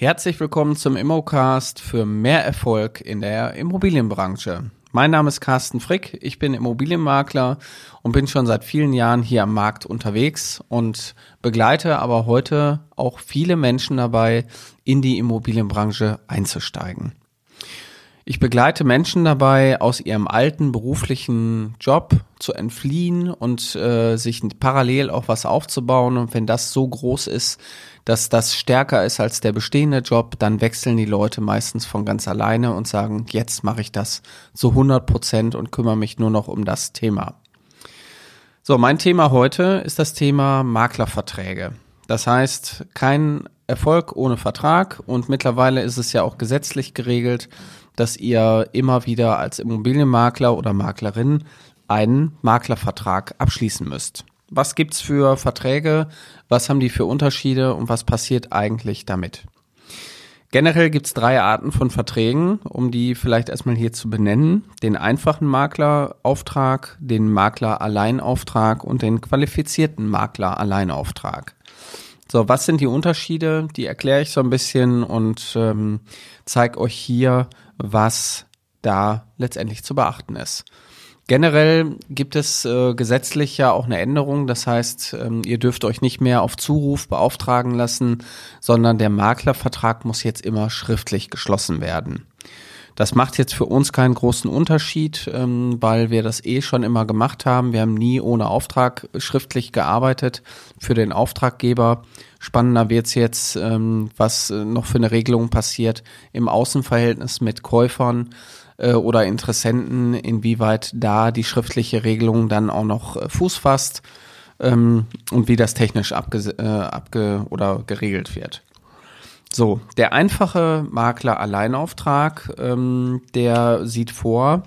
Herzlich willkommen zum Immocast für mehr Erfolg in der Immobilienbranche. Mein Name ist Carsten Frick, ich bin Immobilienmakler und bin schon seit vielen Jahren hier am Markt unterwegs und begleite aber heute auch viele Menschen dabei, in die Immobilienbranche einzusteigen. Ich begleite Menschen dabei, aus ihrem alten beruflichen Job zu entfliehen und äh, sich parallel auch was aufzubauen. Und wenn das so groß ist, dass das stärker ist als der bestehende Job, dann wechseln die Leute meistens von ganz alleine und sagen, jetzt mache ich das zu 100 Prozent und kümmere mich nur noch um das Thema. So, mein Thema heute ist das Thema Maklerverträge. Das heißt, kein Erfolg ohne Vertrag und mittlerweile ist es ja auch gesetzlich geregelt, dass ihr immer wieder als Immobilienmakler oder Maklerin einen Maklervertrag abschließen müsst. Was gibt's für Verträge? Was haben die für Unterschiede und was passiert eigentlich damit? Generell gibt's drei Arten von Verträgen, um die vielleicht erstmal hier zu benennen. Den einfachen Maklerauftrag, den Makler-Alleinauftrag und den qualifizierten Makler-Alleinauftrag. So, was sind die Unterschiede? Die erkläre ich so ein bisschen und ähm, zeige euch hier, was da letztendlich zu beachten ist. Generell gibt es äh, gesetzlich ja auch eine Änderung. Das heißt, ähm, ihr dürft euch nicht mehr auf Zuruf beauftragen lassen, sondern der Maklervertrag muss jetzt immer schriftlich geschlossen werden. Das macht jetzt für uns keinen großen Unterschied, ähm, weil wir das eh schon immer gemacht haben. Wir haben nie ohne Auftrag schriftlich gearbeitet für den Auftraggeber. Spannender wird's jetzt, ähm, was äh, noch für eine Regelung passiert im Außenverhältnis mit Käufern äh, oder Interessenten, inwieweit da die schriftliche Regelung dann auch noch äh, Fuß fasst ähm, und wie das technisch abge, äh, abge oder geregelt wird. So, der einfache Makler-Alleinauftrag, ähm, der sieht vor,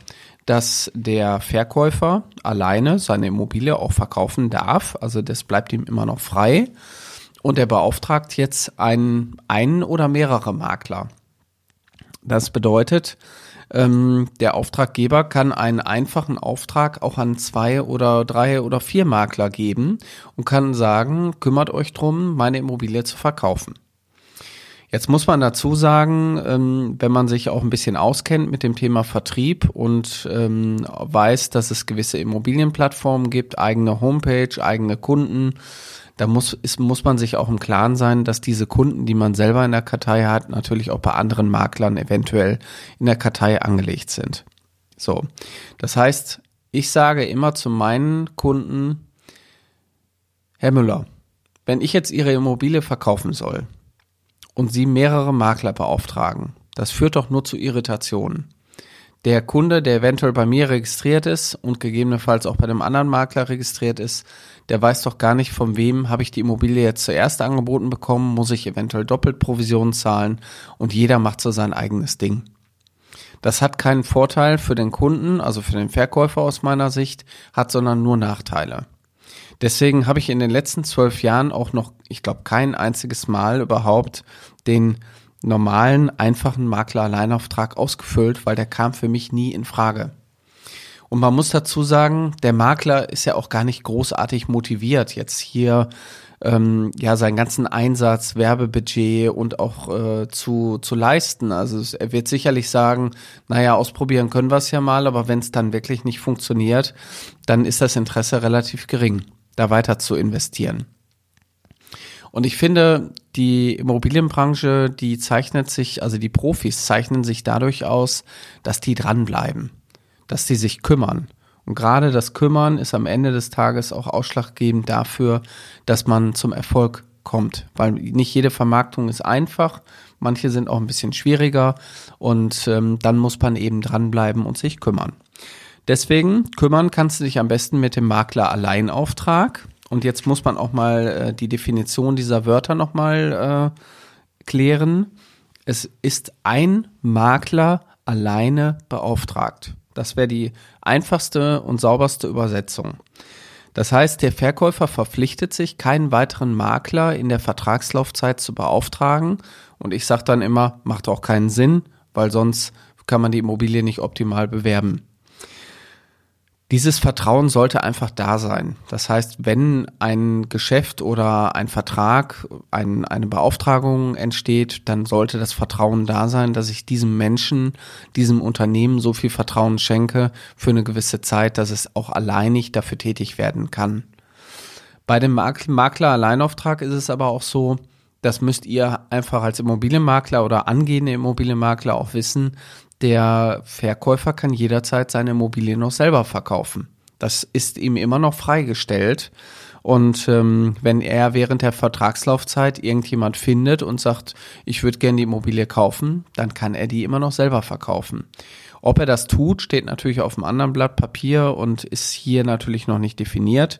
dass der Verkäufer alleine seine Immobilie auch verkaufen darf. Also das bleibt ihm immer noch frei. Und er beauftragt jetzt einen, einen oder mehrere Makler. Das bedeutet, ähm, der Auftraggeber kann einen einfachen Auftrag auch an zwei oder drei oder vier Makler geben und kann sagen, kümmert euch drum, meine Immobilie zu verkaufen. Jetzt muss man dazu sagen, ähm, wenn man sich auch ein bisschen auskennt mit dem Thema Vertrieb und ähm, weiß, dass es gewisse Immobilienplattformen gibt, eigene Homepage, eigene Kunden, da muss, ist, muss man sich auch im Klaren sein, dass diese Kunden, die man selber in der Kartei hat, natürlich auch bei anderen Maklern eventuell in der Kartei angelegt sind. So. Das heißt, ich sage immer zu meinen Kunden, Herr Müller, wenn ich jetzt Ihre Immobilie verkaufen soll und Sie mehrere Makler beauftragen, das führt doch nur zu Irritationen. Der Kunde, der eventuell bei mir registriert ist und gegebenenfalls auch bei einem anderen Makler registriert ist, der weiß doch gar nicht, von wem habe ich die Immobilie jetzt zuerst angeboten bekommen, muss ich eventuell doppelt Provisionen zahlen und jeder macht so sein eigenes Ding. Das hat keinen Vorteil für den Kunden, also für den Verkäufer aus meiner Sicht, hat sondern nur Nachteile. Deswegen habe ich in den letzten zwölf Jahren auch noch, ich glaube, kein einziges Mal überhaupt den normalen, einfachen Makler-Alleinauftrag ausgefüllt, weil der kam für mich nie in Frage. Und man muss dazu sagen, der Makler ist ja auch gar nicht großartig motiviert, jetzt hier ähm, ja seinen ganzen Einsatz, Werbebudget und auch äh, zu, zu leisten. Also er wird sicherlich sagen, naja, ausprobieren können wir es ja mal, aber wenn es dann wirklich nicht funktioniert, dann ist das Interesse relativ gering, da weiter zu investieren. Und ich finde, die Immobilienbranche, die zeichnet sich, also die Profis zeichnen sich dadurch aus, dass die dranbleiben dass die sich kümmern. Und gerade das Kümmern ist am Ende des Tages auch ausschlaggebend dafür, dass man zum Erfolg kommt. Weil nicht jede Vermarktung ist einfach, manche sind auch ein bisschen schwieriger und ähm, dann muss man eben dranbleiben und sich kümmern. Deswegen kümmern kannst du dich am besten mit dem Makler Alleinauftrag. Und jetzt muss man auch mal äh, die Definition dieser Wörter nochmal äh, klären. Es ist ein Makler alleine beauftragt. Das wäre die einfachste und sauberste Übersetzung. Das heißt, der Verkäufer verpflichtet sich, keinen weiteren Makler in der Vertragslaufzeit zu beauftragen. Und ich sage dann immer, macht auch keinen Sinn, weil sonst kann man die Immobilie nicht optimal bewerben. Dieses Vertrauen sollte einfach da sein. Das heißt, wenn ein Geschäft oder ein Vertrag, ein, eine Beauftragung entsteht, dann sollte das Vertrauen da sein, dass ich diesem Menschen, diesem Unternehmen so viel Vertrauen schenke für eine gewisse Zeit, dass es auch alleinig dafür tätig werden kann. Bei dem Makler Alleinauftrag ist es aber auch so, das müsst ihr einfach als Immobilienmakler oder angehende Immobilienmakler auch wissen, der Verkäufer kann jederzeit seine Immobilie noch selber verkaufen. Das ist ihm immer noch freigestellt. Und ähm, wenn er während der Vertragslaufzeit irgendjemand findet und sagt, ich würde gerne die Immobilie kaufen, dann kann er die immer noch selber verkaufen. Ob er das tut, steht natürlich auf einem anderen Blatt Papier und ist hier natürlich noch nicht definiert.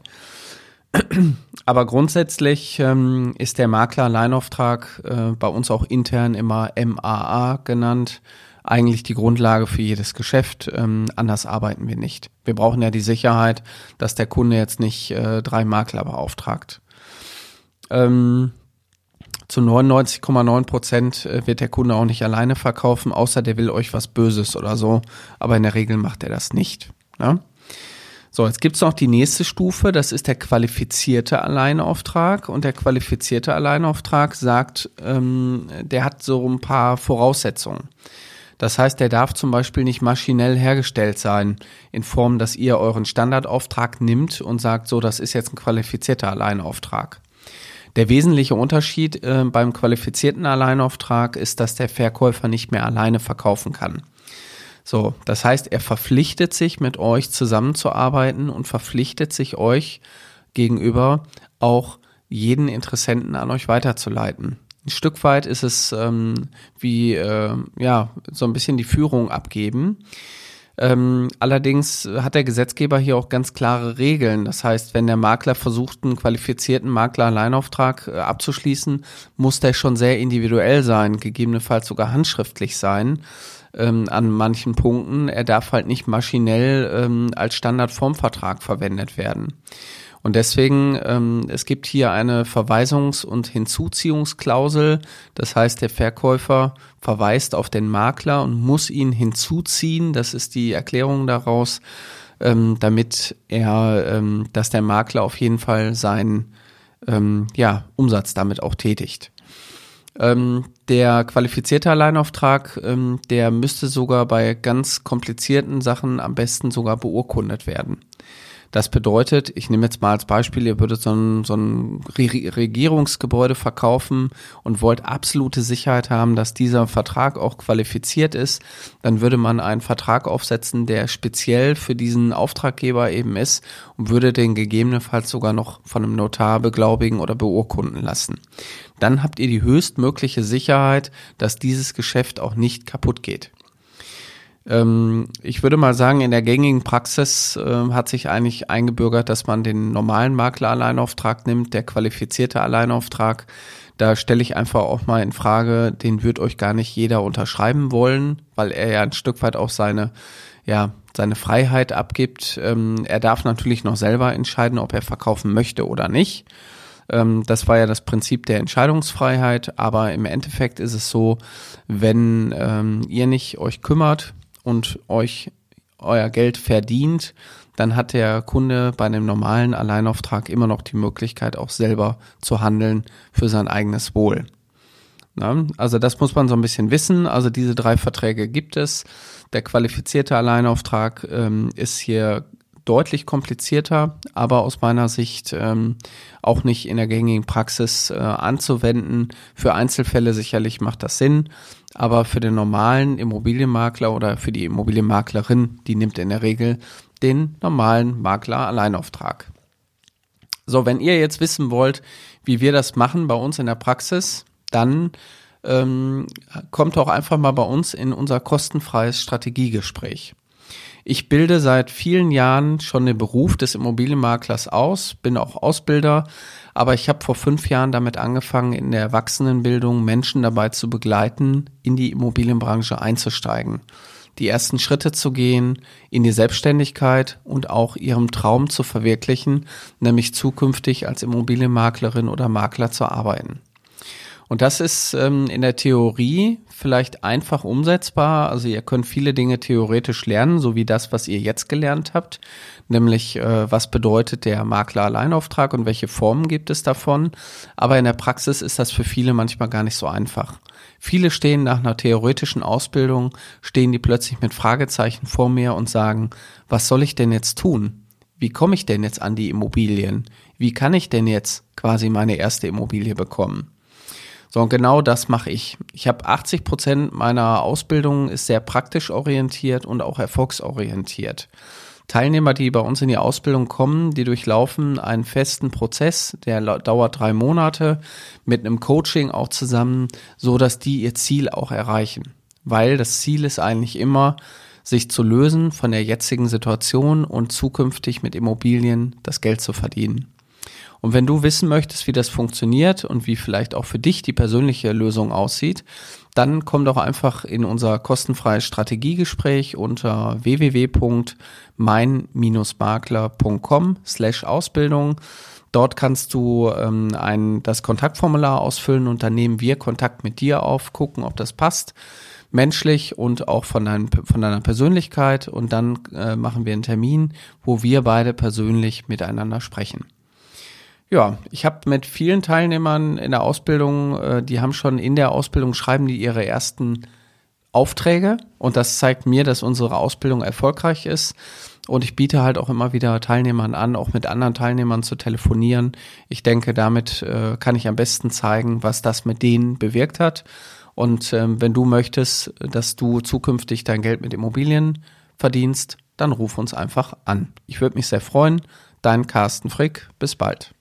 Aber grundsätzlich ähm, ist der Makler-Alleinauftrag äh, bei uns auch intern immer MAA genannt eigentlich die Grundlage für jedes Geschäft. Ähm, anders arbeiten wir nicht. Wir brauchen ja die Sicherheit, dass der Kunde jetzt nicht äh, drei Makler beauftragt. Ähm, zu 99,9 Prozent äh, wird der Kunde auch nicht alleine verkaufen, außer der will euch was Böses oder so. Aber in der Regel macht er das nicht. Ne? So, jetzt gibt's noch die nächste Stufe, das ist der qualifizierte Alleinauftrag. Und der qualifizierte Alleinauftrag sagt, ähm, der hat so ein paar Voraussetzungen. Das heißt, der darf zum Beispiel nicht maschinell hergestellt sein, in Form, dass ihr euren Standardauftrag nimmt und sagt, so, das ist jetzt ein qualifizierter Alleinauftrag. Der wesentliche Unterschied äh, beim qualifizierten Alleinauftrag ist, dass der Verkäufer nicht mehr alleine verkaufen kann. So, das heißt, er verpflichtet sich mit euch zusammenzuarbeiten und verpflichtet sich euch gegenüber auch jeden Interessenten an euch weiterzuleiten. Ein Stück weit ist es ähm, wie äh, ja so ein bisschen die Führung abgeben. Ähm, allerdings hat der Gesetzgeber hier auch ganz klare Regeln. Das heißt, wenn der Makler versucht, einen qualifizierten Makler-Alleinauftrag äh, abzuschließen, muss der schon sehr individuell sein, gegebenenfalls sogar handschriftlich sein ähm, an manchen Punkten. Er darf halt nicht maschinell ähm, als Standardformvertrag verwendet werden. Und deswegen, ähm, es gibt hier eine Verweisungs- und Hinzuziehungsklausel. Das heißt, der Verkäufer verweist auf den Makler und muss ihn hinzuziehen. Das ist die Erklärung daraus, ähm, damit er, ähm, dass der Makler auf jeden Fall seinen ähm, ja, Umsatz damit auch tätigt. Ähm, der qualifizierte Alleinauftrag, ähm, der müsste sogar bei ganz komplizierten Sachen am besten sogar beurkundet werden. Das bedeutet, ich nehme jetzt mal als Beispiel, ihr würdet so ein, so ein Regierungsgebäude verkaufen und wollt absolute Sicherheit haben, dass dieser Vertrag auch qualifiziert ist, dann würde man einen Vertrag aufsetzen, der speziell für diesen Auftraggeber eben ist und würde den gegebenenfalls sogar noch von einem Notar beglaubigen oder beurkunden lassen. Dann habt ihr die höchstmögliche Sicherheit, dass dieses Geschäft auch nicht kaputt geht. Ähm, ich würde mal sagen, in der gängigen Praxis äh, hat sich eigentlich eingebürgert, dass man den normalen Makler-Alleinauftrag nimmt, der qualifizierte Alleinauftrag. Da stelle ich einfach auch mal in Frage, den wird euch gar nicht jeder unterschreiben wollen, weil er ja ein Stück weit auch seine, ja, seine Freiheit abgibt. Ähm, er darf natürlich noch selber entscheiden, ob er verkaufen möchte oder nicht. Ähm, das war ja das Prinzip der Entscheidungsfreiheit, aber im Endeffekt ist es so, wenn ähm, ihr nicht euch kümmert, und euch euer Geld verdient, dann hat der Kunde bei einem normalen Alleinauftrag immer noch die Möglichkeit, auch selber zu handeln für sein eigenes Wohl. Na, also das muss man so ein bisschen wissen. Also diese drei Verträge gibt es. Der qualifizierte Alleinauftrag ähm, ist hier deutlich komplizierter, aber aus meiner Sicht ähm, auch nicht in der gängigen Praxis äh, anzuwenden. Für Einzelfälle sicherlich macht das Sinn, aber für den normalen Immobilienmakler oder für die Immobilienmaklerin, die nimmt in der Regel den normalen Makler Alleinauftrag. So, wenn ihr jetzt wissen wollt, wie wir das machen bei uns in der Praxis, dann ähm, kommt auch einfach mal bei uns in unser kostenfreies Strategiegespräch. Ich bilde seit vielen Jahren schon den Beruf des Immobilienmaklers aus, bin auch Ausbilder, aber ich habe vor fünf Jahren damit angefangen, in der Erwachsenenbildung Menschen dabei zu begleiten, in die Immobilienbranche einzusteigen, die ersten Schritte zu gehen, in die Selbstständigkeit und auch ihrem Traum zu verwirklichen, nämlich zukünftig als Immobilienmaklerin oder Makler zu arbeiten. Und das ist ähm, in der Theorie vielleicht einfach umsetzbar. Also ihr könnt viele Dinge theoretisch lernen, so wie das, was ihr jetzt gelernt habt, nämlich äh, was bedeutet der Makler-Alleinauftrag und welche Formen gibt es davon. Aber in der Praxis ist das für viele manchmal gar nicht so einfach. Viele stehen nach einer theoretischen Ausbildung, stehen die plötzlich mit Fragezeichen vor mir und sagen, was soll ich denn jetzt tun? Wie komme ich denn jetzt an die Immobilien? Wie kann ich denn jetzt quasi meine erste Immobilie bekommen? So, und genau das mache ich. Ich habe 80 Prozent meiner Ausbildung ist sehr praktisch orientiert und auch erfolgsorientiert. Teilnehmer, die bei uns in die Ausbildung kommen, die durchlaufen einen festen Prozess, der dauert drei Monate mit einem Coaching auch zusammen, so dass die ihr Ziel auch erreichen. Weil das Ziel ist eigentlich immer, sich zu lösen von der jetzigen Situation und zukünftig mit Immobilien das Geld zu verdienen. Und wenn du wissen möchtest, wie das funktioniert und wie vielleicht auch für dich die persönliche Lösung aussieht, dann komm doch einfach in unser kostenfreies Strategiegespräch unter www.mein-makler.com slash Ausbildung. Dort kannst du ähm, ein, das Kontaktformular ausfüllen und dann nehmen wir Kontakt mit dir auf, gucken, ob das passt, menschlich und auch von, dein, von deiner Persönlichkeit. Und dann äh, machen wir einen Termin, wo wir beide persönlich miteinander sprechen. Ja, ich habe mit vielen Teilnehmern in der Ausbildung, äh, die haben schon in der Ausbildung schreiben die ihre ersten Aufträge und das zeigt mir, dass unsere Ausbildung erfolgreich ist. Und ich biete halt auch immer wieder Teilnehmern an, auch mit anderen Teilnehmern zu telefonieren. Ich denke, damit äh, kann ich am besten zeigen, was das mit denen bewirkt hat. Und ähm, wenn du möchtest, dass du zukünftig dein Geld mit Immobilien verdienst, dann ruf uns einfach an. Ich würde mich sehr freuen. Dein Carsten Frick. Bis bald.